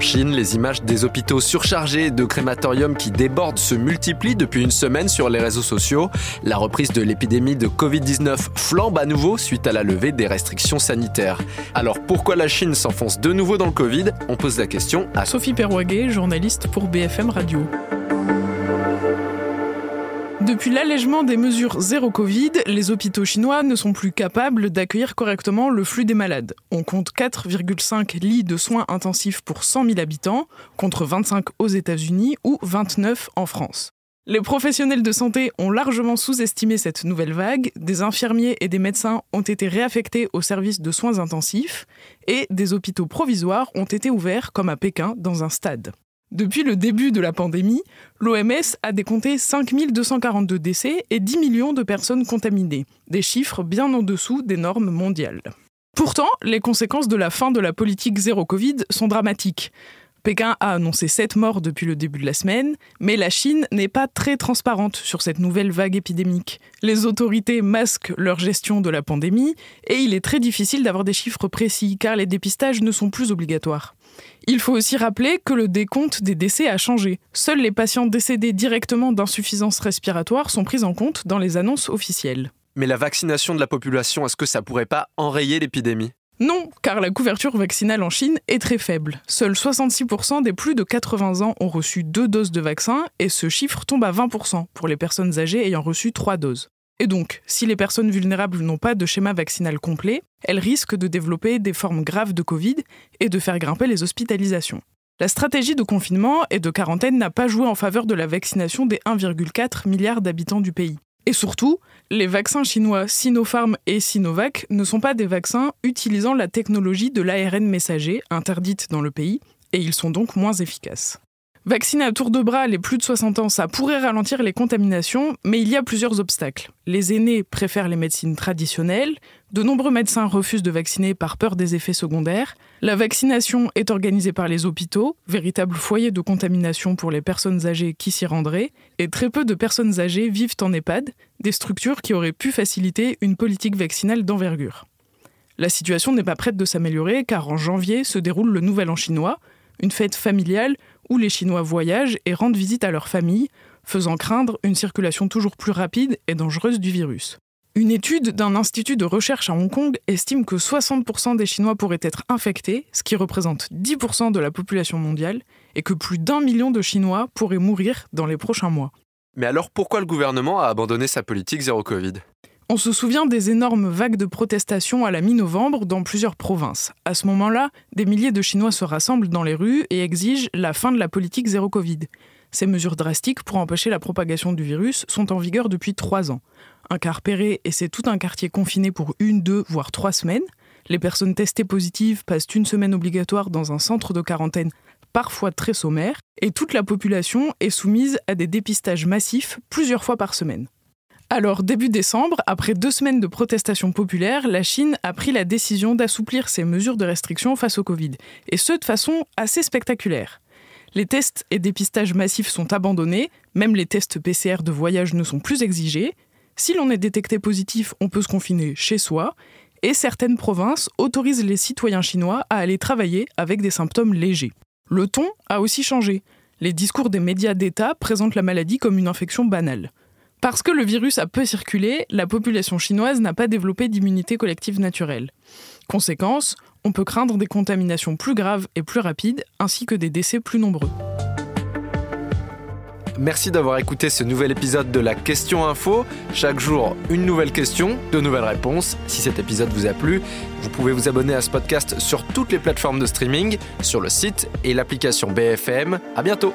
En Chine, les images des hôpitaux surchargés de crématoriums qui débordent se multiplient depuis une semaine sur les réseaux sociaux. La reprise de l'épidémie de Covid-19 flambe à nouveau suite à la levée des restrictions sanitaires. Alors pourquoi la Chine s'enfonce de nouveau dans le Covid? On pose la question à Sophie Perwaguet, journaliste pour BFM Radio. Depuis l'allègement des mesures zéro Covid, les hôpitaux chinois ne sont plus capables d'accueillir correctement le flux des malades. On compte 4,5 lits de soins intensifs pour 100 000 habitants, contre 25 aux États-Unis ou 29 en France. Les professionnels de santé ont largement sous-estimé cette nouvelle vague, des infirmiers et des médecins ont été réaffectés aux services de soins intensifs, et des hôpitaux provisoires ont été ouverts comme à Pékin dans un stade. Depuis le début de la pandémie, l'OMS a décompté 5242 décès et 10 millions de personnes contaminées, des chiffres bien en dessous des normes mondiales. Pourtant, les conséquences de la fin de la politique zéro Covid sont dramatiques. Pékin a annoncé 7 morts depuis le début de la semaine, mais la Chine n'est pas très transparente sur cette nouvelle vague épidémique. Les autorités masquent leur gestion de la pandémie et il est très difficile d'avoir des chiffres précis car les dépistages ne sont plus obligatoires. Il faut aussi rappeler que le décompte des décès a changé. Seuls les patients décédés directement d'insuffisance respiratoire sont pris en compte dans les annonces officielles. Mais la vaccination de la population, est-ce que ça pourrait pas enrayer l'épidémie? Non, car la couverture vaccinale en Chine est très faible. Seuls 66% des plus de 80 ans ont reçu deux doses de vaccin et ce chiffre tombe à 20% pour les personnes âgées ayant reçu trois doses. Et donc, si les personnes vulnérables n'ont pas de schéma vaccinal complet, elles risquent de développer des formes graves de Covid et de faire grimper les hospitalisations. La stratégie de confinement et de quarantaine n'a pas joué en faveur de la vaccination des 1,4 milliard d'habitants du pays. Et surtout, les vaccins chinois Sinopharm et Sinovac ne sont pas des vaccins utilisant la technologie de l'ARN messager, interdite dans le pays, et ils sont donc moins efficaces. Vacciner à tour de bras les plus de 60 ans, ça pourrait ralentir les contaminations, mais il y a plusieurs obstacles. Les aînés préfèrent les médecines traditionnelles, de nombreux médecins refusent de vacciner par peur des effets secondaires, la vaccination est organisée par les hôpitaux, véritable foyer de contamination pour les personnes âgées qui s'y rendraient, et très peu de personnes âgées vivent en EHPAD, des structures qui auraient pu faciliter une politique vaccinale d'envergure. La situation n'est pas prête de s'améliorer car en janvier se déroule le Nouvel An chinois, une fête familiale où les Chinois voyagent et rendent visite à leur famille, faisant craindre une circulation toujours plus rapide et dangereuse du virus. Une étude d'un institut de recherche à Hong Kong estime que 60% des Chinois pourraient être infectés, ce qui représente 10% de la population mondiale, et que plus d'un million de Chinois pourraient mourir dans les prochains mois. Mais alors pourquoi le gouvernement a abandonné sa politique zéro Covid? On se souvient des énormes vagues de protestations à la mi-novembre dans plusieurs provinces. À ce moment-là, des milliers de Chinois se rassemblent dans les rues et exigent la fin de la politique zéro Covid. Ces mesures drastiques pour empêcher la propagation du virus sont en vigueur depuis trois ans. Un quart péré et c'est tout un quartier confiné pour une, deux, voire trois semaines. Les personnes testées positives passent une semaine obligatoire dans un centre de quarantaine parfois très sommaire, et toute la population est soumise à des dépistages massifs plusieurs fois par semaine. Alors, début décembre, après deux semaines de protestations populaires, la Chine a pris la décision d'assouplir ses mesures de restriction face au Covid, et ce de façon assez spectaculaire. Les tests et dépistages massifs sont abandonnés, même les tests PCR de voyage ne sont plus exigés. Si l'on est détecté positif, on peut se confiner chez soi, et certaines provinces autorisent les citoyens chinois à aller travailler avec des symptômes légers. Le ton a aussi changé. Les discours des médias d'État présentent la maladie comme une infection banale. Parce que le virus a peu circulé, la population chinoise n'a pas développé d'immunité collective naturelle. Conséquence, on peut craindre des contaminations plus graves et plus rapides, ainsi que des décès plus nombreux. Merci d'avoir écouté ce nouvel épisode de la Question Info. Chaque jour, une nouvelle question, de nouvelles réponses. Si cet épisode vous a plu, vous pouvez vous abonner à ce podcast sur toutes les plateformes de streaming, sur le site et l'application BFM. À bientôt!